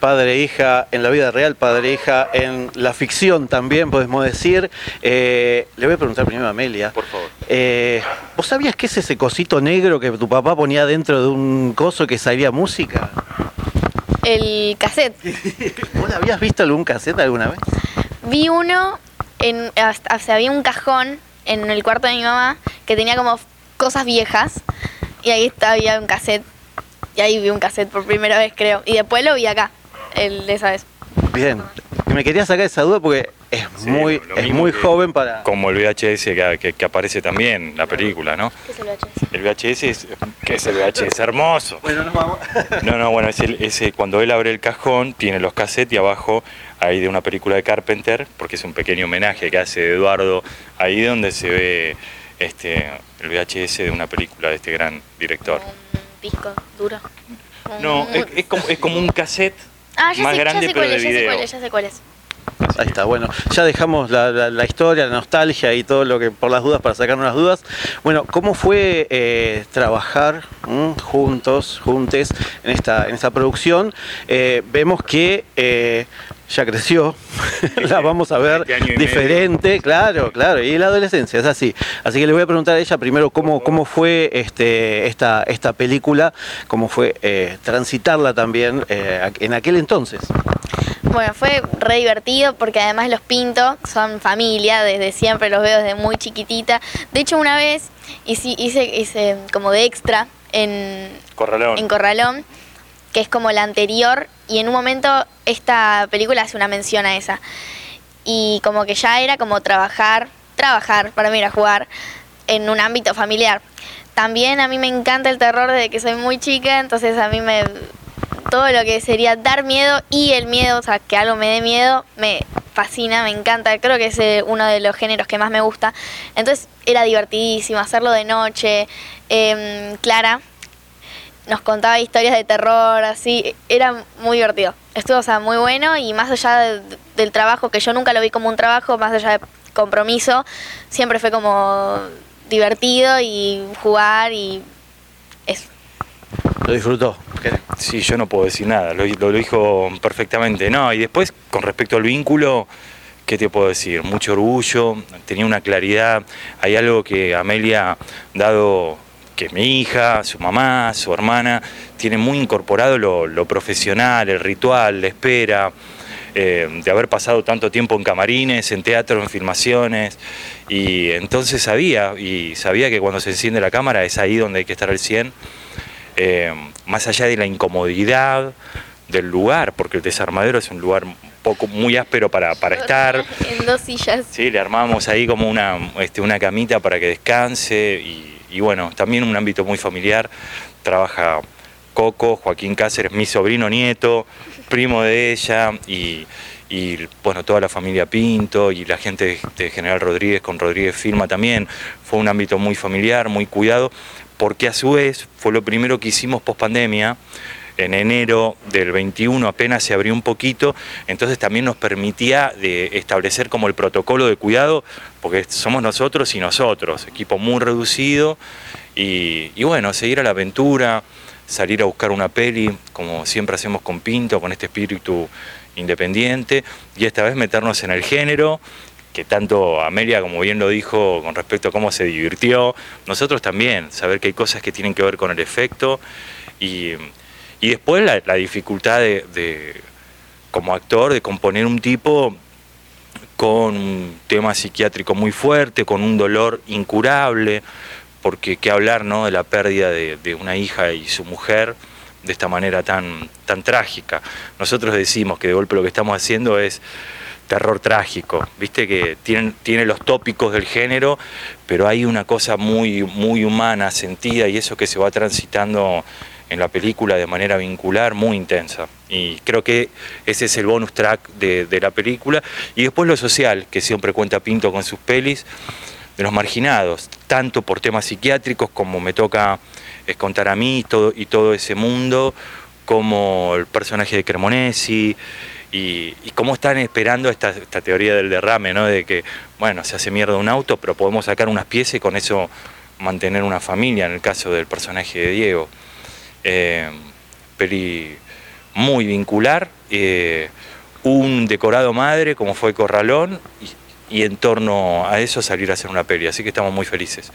Padre e hija en la vida real, padre e hija en la ficción también, podemos decir. Eh, le voy a preguntar primero a Amelia. Por favor. Eh, ¿Vos sabías qué es ese cosito negro que tu papá ponía dentro de un coso que salía música? El cassette. ¿Vos habías visto algún cassette alguna vez? Vi uno, en, o sea, había un cajón en el cuarto de mi mamá que tenía como cosas viejas y ahí está, había un cassette. Y ahí vi un cassette por primera vez, creo. Y después lo vi acá, el de esa vez. Bien. Me quería sacar esa duda porque es Sí, muy, es muy que- joven para. Como el VHS que, que- que aparece también en la película, ¿no? ¿Qué es el VHS? El VHS es, ¿qué es el VHS? Hermoso. Bueno, nos vamos. No, no, bueno, es el- ese, cuando él abre el cajón, tiene los cassettes y abajo hay de una película de Carpenter, porque es un pequeño homenaje que hace de Eduardo, ahí donde se ve este, el VHS de una película de este gran director. Un disco duro. No, es, es como, es como un cassette ah, ya más sé, ya grande sé pero cuál de es, ya sé video. cuál es, ya sé cuál es. Ahí está, bueno, ya dejamos la, la- la historia, la nostalgia y todo lo que por las dudas, para sacarnos las dudas. Bueno, ¿cómo fue eh, trabajar mm, juntos, juntes en esta, en esta producción? Eh, vemos que eh, ya creció, la vamos a ver Este diferente, claro, claro, y la adolescencia es así. Así que le voy a preguntar a ella primero cómo, cómo fue este, esta, esta película, cómo fue eh, transitarla también eh, en aquel entonces. Bueno, fue re divertido porque además los pinto, son familia, desde siempre los veo desde muy chiquitita. De hecho, una vez hice, hice, hice como de extra en, Corralón. en Corralón, que es como la anterior, y en un momento esta película hace una mención a esa. Y como que ya era como trabajar, trabajar, para mí era jugar, en un ámbito familiar. También a mí me encanta el terror desde que soy muy chica, entonces a mí me... Todo lo que sería dar miedo y el miedo, o sea, que algo me dé miedo, me fascina, me encanta. Creo que es eh, uno de los géneros que más me gusta. Entonces era divertidísimo hacerlo de noche. Em, Clara, nos contaba historias de terror, así, era muy divertido. Estuvo, o sea, muy bueno y más allá de- del trabajo, que yo nunca lo vi como un trabajo, más allá de compromiso, siempre fue como divertido y jugar y eso. Lo disfrutó. Sí, yo no puedo decir nada, lo, lo dijo perfectamente. No, y después, con respecto al vínculo, ¿qué te puedo decir? Mucho orgullo, tenía una claridad. Hay algo que Amelia, dado que mi hija, su mamá, su hermana, tiene muy incorporado lo, lo profesional, el ritual, la espera. eh, de haber pasado tanto tiempo en camarines, en teatro, en filmaciones, y entonces sabía, y sabía que cuando se enciende la cámara es ahí donde hay que estar al 100, eh, más allá de la incomodidad del lugar, porque el desarmadero es un lugar poco muy áspero para, para estar. En dos sillas. Sí, le armamos ahí como una, este, una camita para que descanse y, y bueno, también un ámbito muy familiar. Trabaja Coco, Joaquín Cáceres, mi sobrino nieto, primo de ella y, y, bueno, toda la familia Pinto y la gente de, General Rodríguez con Rodríguez Filma también. Fue un ámbito muy familiar, muy cuidado, porque a su vez fue lo primero que hicimos post pandemia en enero del 21 apenas se abrió un poquito, entonces también nos permitía de establecer como el protocolo de cuidado, porque somos nosotros y nosotros, equipo muy reducido, y, bueno, seguir a la aventura, salir a buscar una peli, como siempre hacemos con Pinto, con este espíritu independiente, y esta vez meternos en el género, que tanto Amelia, como bien lo dijo, con respecto a cómo se divirtió, nosotros también, saber que hay cosas que tienen que ver con el efecto, y, y después la, dificultad de, como actor, de componer un tipo con un tema psiquiátrico muy fuerte, con un dolor incurable, porque qué hablar ¿no? de la pérdida de, de una hija y su mujer de esta manera tan, tan trágica. Nosotros decimos que de golpe lo que estamos haciendo es terror trágico, viste que tienen, tiene los tópicos del género, pero hay una cosa muy, muy humana, sentida, y eso que se va transitando en la película de manera vincular muy intensa. Y creo que ese es el bonus track de, de la película. Y después lo social, que siempre cuenta Pinto con sus pelis, de los marginados, tanto por temas psiquiátricos como me toca es contar a mí y todo ese mundo, como el personaje de Cremonesi, y, y cómo están esperando esta, esta, teoría del derrame, ¿no? de que, bueno, se hace mierda un auto, pero podemos sacar unas piezas y con eso mantener una familia, en el caso del personaje de Diego. Eh, peli muy vincular, eh, un decorado madre como fue Corralón, y, y en torno a eso salir a hacer una peli, así que estamos muy felices.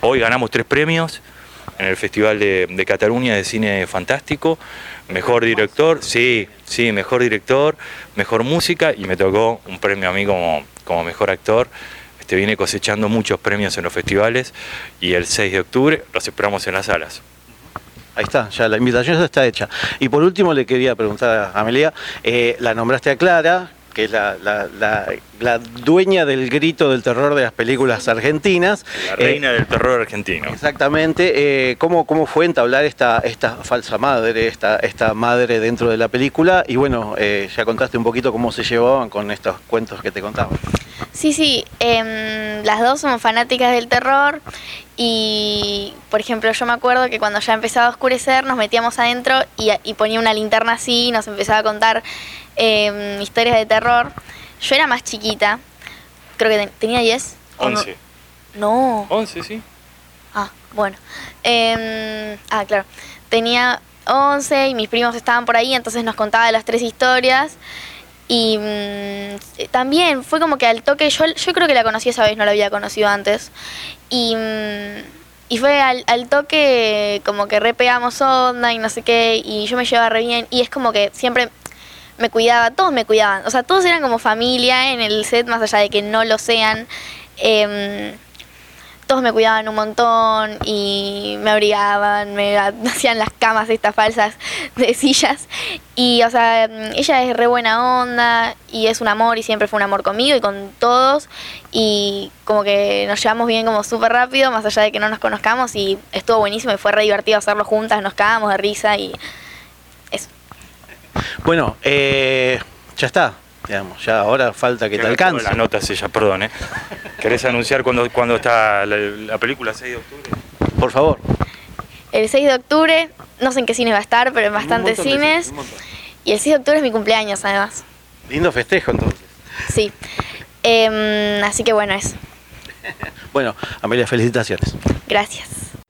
Hoy ganamos tres premios en el Festival de, de, Cataluña de Cine Fantástico. Mejor director, sí, sí, mejor director, mejor música y me tocó un premio a mí como, como mejor actor. Este, viene cosechando muchos premios en los festivales y el 6 de octubre los esperamos en las salas. Ahí está, ya la invitación ya está hecha. Y por último le quería preguntar a Amelia, eh, la nombraste a Clara, que es la, la, la, la, dueña del grito del terror de las películas argentinas. La reina eh, del terror argentino. Exactamente. Eh, ¿cómo, ¿Cómo fue entablar esta, esta falsa madre, esta, esta madre dentro de la película? Y bueno, eh, ya contaste un poquito cómo se llevaban con estos cuentos que te contaba. Sí, sí, eh, las dos somos fanáticas del terror y, por ejemplo, yo me acuerdo que cuando ya empezaba a oscurecer nos metíamos adentro y, y ponía una linterna así y nos empezaba a contar eh, historias de terror. Yo era más chiquita, creo que tenía 10. 11. No. 11, sí. Ah, bueno. Eh, ah, claro. Tenía 11 y mis primos estaban por ahí, entonces nos contaba las tres historias. Y mmm, también fue como que al toque, yo, yo creo que la conocí esa vez, no la había conocido antes. Y, mmm, y fue al, al, toque como que re pegamos onda y no sé qué, y yo me llevaba re bien. Y es como que siempre me cuidaba, todos me cuidaban. O sea, todos eran como familia en el set, más allá de que no lo sean. Eh, todos me cuidaban un montón y me abrigaban, me hacían las camas estas falsas de sillas. Y, o sea, ella es re buena onda y es un amor y siempre fue un amor conmigo y con todos. Y como que nos llevamos bien como súper rápido, más allá de que no nos conozcamos y estuvo buenísimo y fue re divertido hacerlo juntas, nos cagamos de risa y eso. Bueno, eh, ya está. Digamos, ya ahora falta que te alcance. Las notas ella, perdón, ¿eh? ¿Querés anunciar cuándo, cuándo está la, la, película 6 de octubre? Por favor. El 6 de octubre, no sé en qué cine va a estar, pero en bastantes cines. cines y el 6 de octubre es mi cumpleaños, además. Lindo festejo, entonces. Sí. Eh, así que bueno, eso. bueno, Amelia, felicitaciones. Gracias.